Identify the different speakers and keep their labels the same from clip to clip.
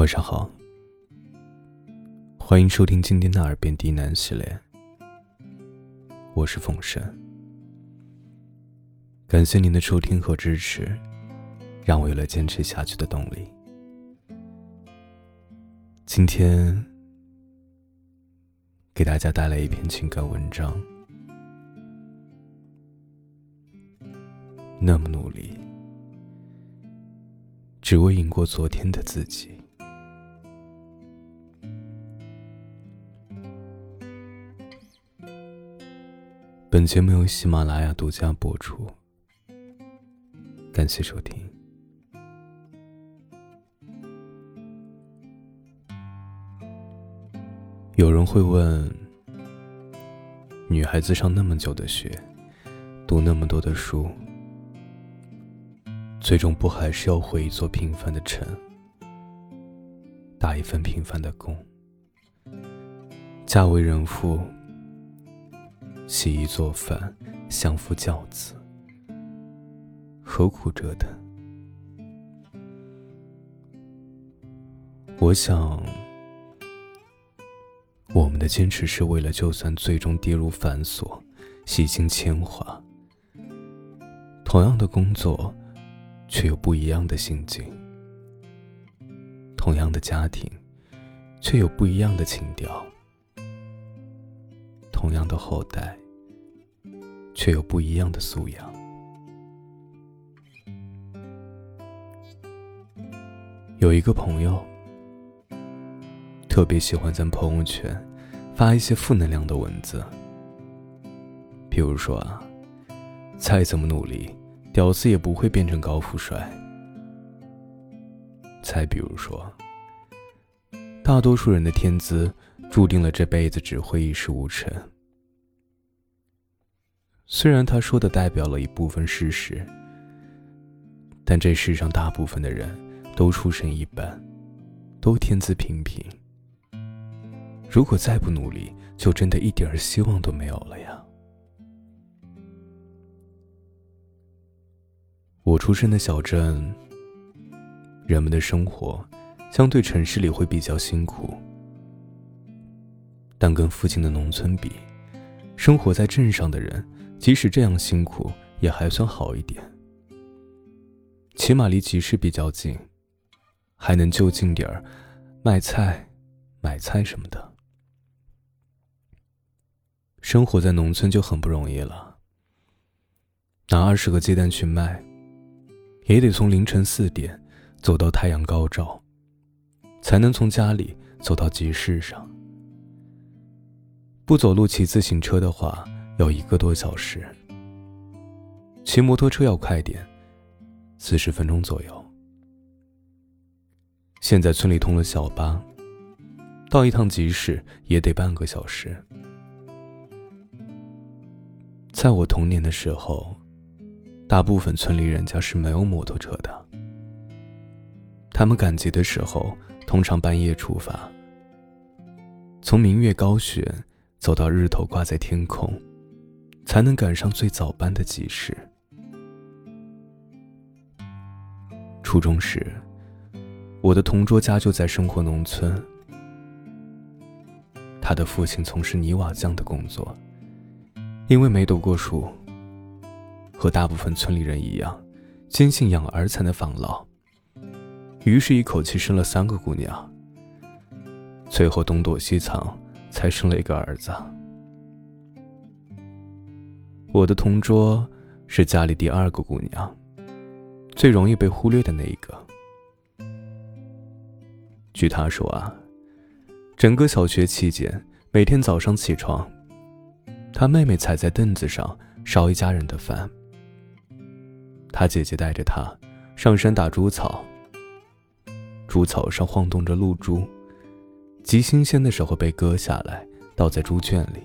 Speaker 1: 晚上好，欢迎收听今天的耳边低喃系列。我是凤神，感谢您的收听和支持，让我有了坚持下去的动力。今天给大家带来一篇情感文章，那么努力，只为赢过昨天的自己。本节目由喜马拉雅独家播出，感谢收听。有人会问：女孩子上那么久的学，读那么多的书，最终不还是要回一座平凡的城，打一份平凡的工，嫁为人妇？洗衣做饭，相夫教子，何苦折腾？我想，我们的坚持是为了，就算最终跌入繁琐、洗尽铅华，同样的工作，却有不一样的心境；同样的家庭，却有不一样的情调；同样的后代。却有不一样的素养。有一个朋友，特别喜欢在朋友圈发一些负能量的文字，比如说啊，再怎么努力，屌丝也不会变成高富帅。再比如说，大多数人的天资注定了这辈子只会一事无成。虽然他说的代表了一部分事实，但这世上大部分的人都出身一般，都天资平平。如果再不努力，就真的一点希望都没有了呀。我出生的小镇，人们的生活相对城市里会比较辛苦，但跟附近的农村比，生活在镇上的人。即使这样辛苦，也还算好一点。起码离集市比较近，还能就近点儿卖菜、买菜什么的。生活在农村就很不容易了。拿二十个鸡蛋去卖，也得从凌晨四点走到太阳高照，才能从家里走到集市上。不走路骑自行车的话。要一个多小时，骑摩托车要快点，四十分钟左右。现在村里通了小巴，到一趟集市也得半个小时。在我童年的时候，大部分村里人家是没有摩托车的。他们赶集的时候，通常半夜出发，从明月高悬走到日头挂在天空。才能赶上最早班的集市。初中时，我的同桌家就在生活农村。他的父亲从事泥瓦匠的工作，因为没读过书，和大部分村里人一样，坚信养儿才能防老，于是一口气生了三个姑娘。最后东躲西藏，才生了一个儿子。我的同桌是家里第二个姑娘，最容易被忽略的那一个。据他说啊，整个小学期间，每天早上起床，他妹妹踩在凳子上烧一家人的饭，他姐姐带着他上山打猪草，猪草上晃动着露珠，极新鲜的时候被割下来倒在猪圈里。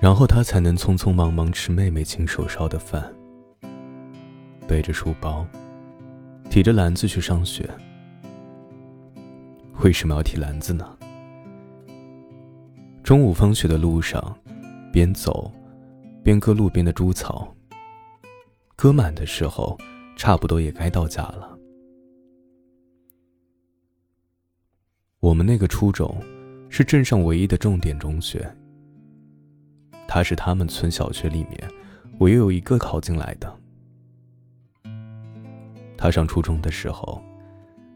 Speaker 1: 然后他才能匆匆忙忙吃妹妹亲手烧的饭，背着书包，提着篮子去上学。为什么要提篮子呢？中午放学的路上，边走边割路边的猪草。割满的时候，差不多也该到家了。我们那个初中是镇上唯一的重点中学。他是他们村小学里面唯一有一个考进来的。他上初中的时候，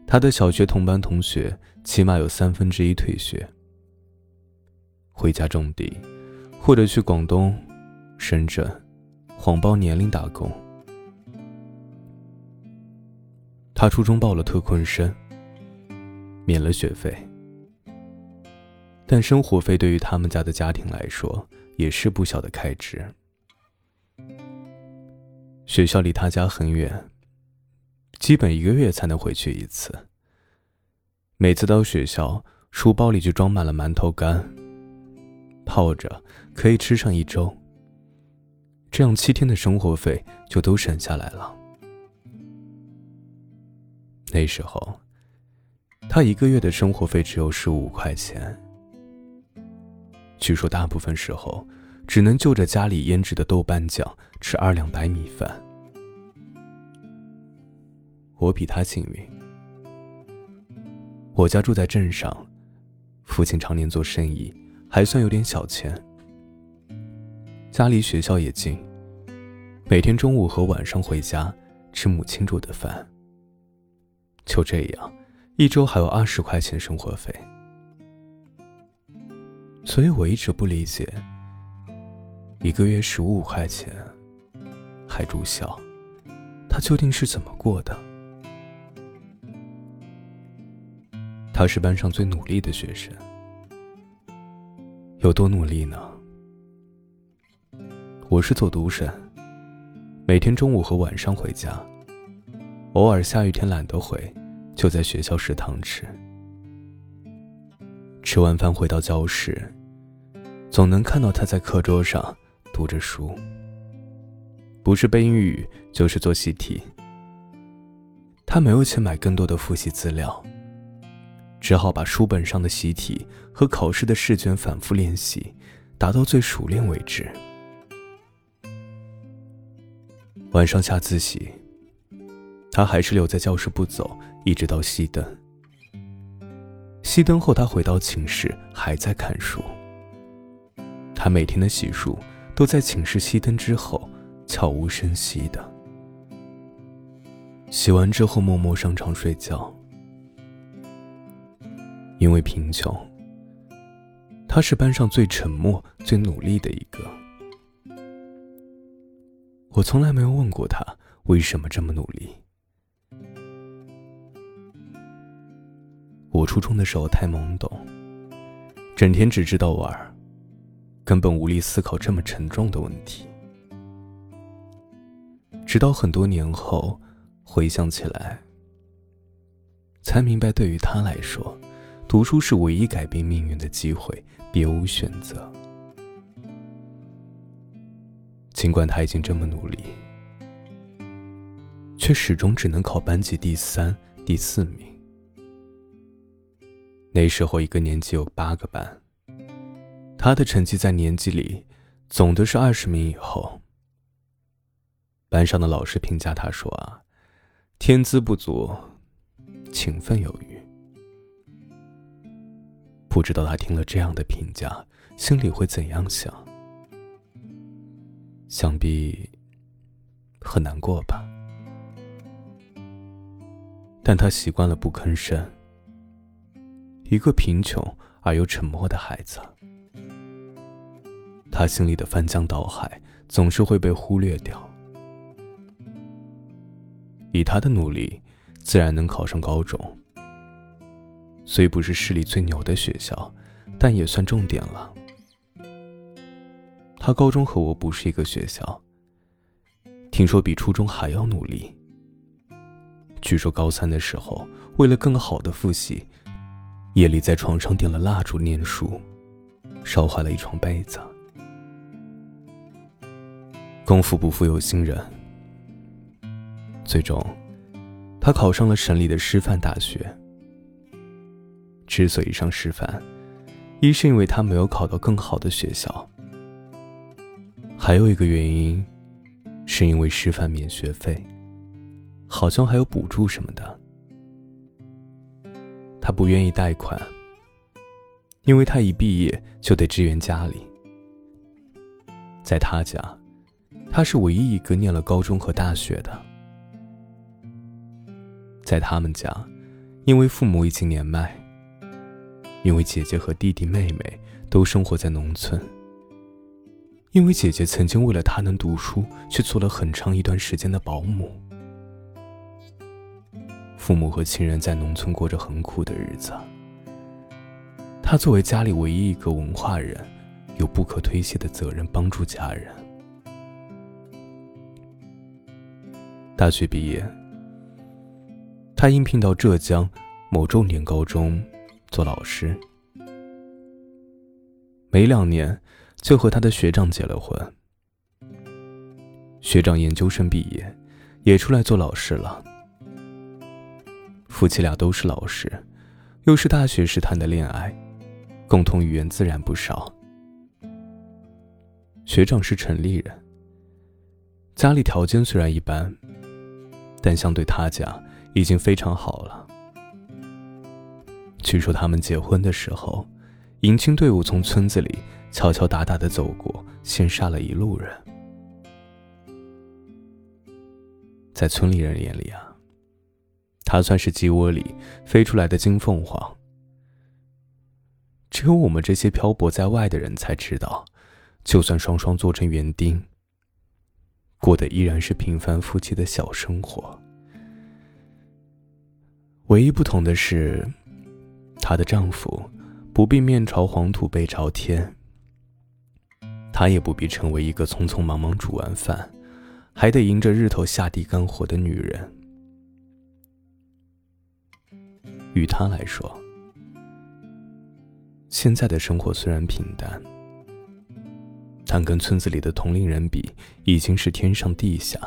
Speaker 1: 他的小学同班同学起码有三分之一退学，回家种地，或者去广东、深圳谎报年龄打工。他初中报了特困生，免了学费，但生活费对于他们家的家庭来说也是不小的开支。学校离他家很远，基本一个月才能回去一次。每次到学校，书包里就装满了馒头干，泡着可以吃上一周。这样七天的生活费就都省下来了。那时候，他一个月的生活费只有十五块钱。据说大部分时候，只能就着家里腌制的豆瓣酱吃二两白米饭。我比他幸运，我家住在镇上，父亲常年做生意，还算有点小钱。家离学校也近，每天中午和晚上回家吃母亲煮的饭。就这样，一周还有二十块钱生活费，所以我一直不理解，一个月十五块钱，还住校，他究竟是怎么过的？他是班上最努力的学生，有多努力呢？我是走读生，每天中午和晚上回家。偶尔下雨天懒得回，就在学校食堂吃。吃完饭回到教室，总能看到他在课桌上读着书，不是背英语就是做习题。他没有钱买更多的复习资料，只好把书本上的习题和考试的试卷反复练习，达到最熟练为止。晚上下自习。他还是留在教室不走，一直到熄灯。熄灯后，他回到寝室，还在看书。他每天的洗漱都在寝室熄灯之后，悄无声息的。洗完之后，默默上床睡觉。因为贫穷，他是班上最沉默、最努力的一个。我从来没有问过他为什么这么努力。我初中的时候太懵懂，整天只知道玩，根本无力思考这么沉重的问题。直到很多年后回想起来，才明白，对于他来说，读书是唯一改变命运的机会，别无选择。尽管他已经这么努力，却始终只能考班级第三、第四名。那时候，一个年级有八个班，他的成绩在年级里总的是二十名以后。班上的老师评价他说：“啊，天资不足，勤奋有余。”不知道他听了这样的评价，心里会怎样想？想必很难过吧。但他习惯了不吭声。一个贫穷而又沉默的孩子，他心里的翻江倒海总是会被忽略掉。以他的努力，自然能考上高中。虽不是市里最牛的学校，但也算重点了。他高中和我不是一个学校，听说比初中还要努力。据说高三的时候，为了更好的复习。夜里在床上点了蜡烛念书，烧坏了一床被子。功夫不负有心人，最终，他考上了省里的师范大学。之所以上师范，一是因为他没有考到更好的学校，还有一个原因，是因为师范免学费，好像还有补助什么的。他不愿意贷款，因为他一毕业就得支援家里。在他家，他是唯一一个念了高中和大学的。在他们家，因为父母已经年迈，因为姐姐和弟弟妹妹都生活在农村，因为姐姐曾经为了他能读书，去做了很长一段时间的保姆。父母和亲人在农村过着很苦的日子。他作为家里唯一一个文化人，有不可推卸的责任帮助家人。大学毕业，他应聘到浙江某重点高中做老师。没两年，就和他的学长结了婚。学长研究生毕业，也出来做老师了。夫妻俩都是老师，又是大学时谈的恋爱。共同语言自然不少。学长是城里人，家里条件虽然一般，但相对他家已经非常好了。据说他们结婚的时候，迎亲队伍从村子里敲敲打打的走过，先杀了一路人。在村里人眼里啊，他算是鸡窝里飞出来的金凤凰。只有我们这些漂泊在外的人才知道，就算双双做成园丁，过的依然是平凡夫妻的小生活。唯一不同的是，她的丈夫不必面朝黄土背朝天，她也不必成为一个匆匆忙忙煮完饭，还得迎着日头下地干活的女人。于她来说。现在的生活虽然平淡，但跟村子里的同龄人比，已经是天上地下。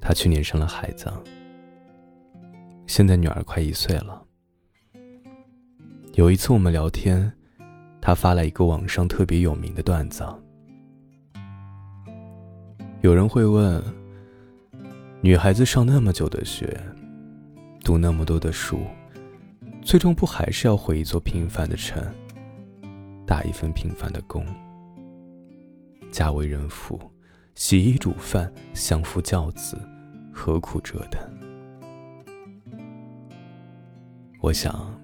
Speaker 1: 他去年生了孩子，现在女儿快一岁了。有一次我们聊天，他发了一个网上特别有名的段子。有人会问：女孩子上那么久的学？读那么多的书，最终不还是要回一座平凡的城，打一份平凡的工，家为人妇，洗衣煮饭，相夫教子，何苦折腾？我想，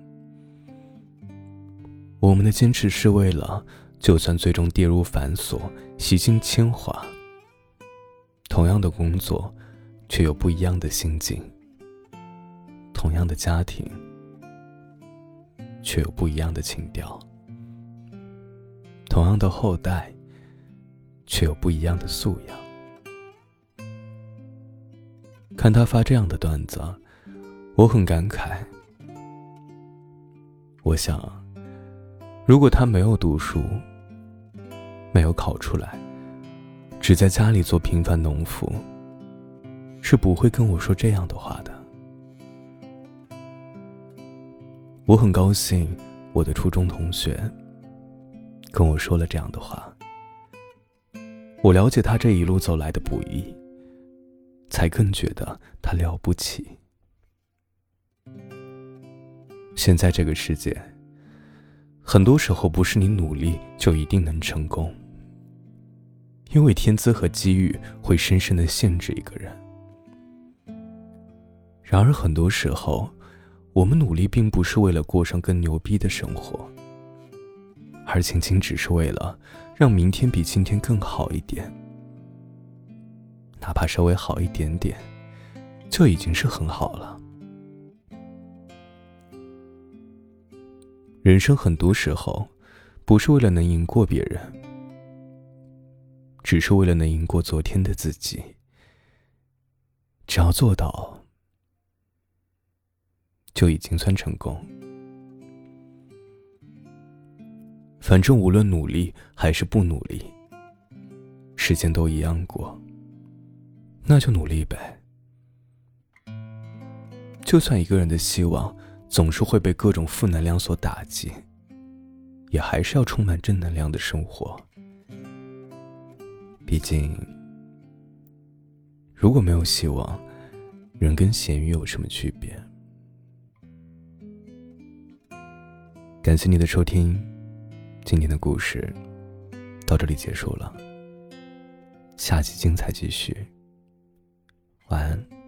Speaker 1: 我们的坚持是为了，就算最终跌入繁琐，洗尽铅华，同样的工作，却有不一样的心境。同样的家庭，却有不一样的情调；同样的后代，却有不一样的素养。看他发这样的段子，我很感慨。我想，如果他没有读书，没有考出来，只在家里做平凡农夫，是不会跟我说这样的话的。我很高兴，我的初中同学跟我说了这样的话。我了解他这一路走来的不易，才更觉得他了不起。现在这个世界，很多时候不是你努力就一定能成功，因为天资和机遇会深深的限制一个人。然而很多时候。我们努力并不是为了过上更牛逼的生活，而仅仅只是为了让明天比今天更好一点，哪怕稍微好一点点，就已经是很好了。人生很多时候，不是为了能赢过别人，只是为了能赢过昨天的自己。只要做到。就已经算成功。反正无论努力还是不努力，时间都一样过。那就努力呗。就算一个人的希望总是会被各种负能量所打击，也还是要充满正能量的生活。毕竟，如果没有希望，人跟咸鱼有什么区别？感谢你的收听，今天的故事到这里结束了，下期精彩继续，晚安。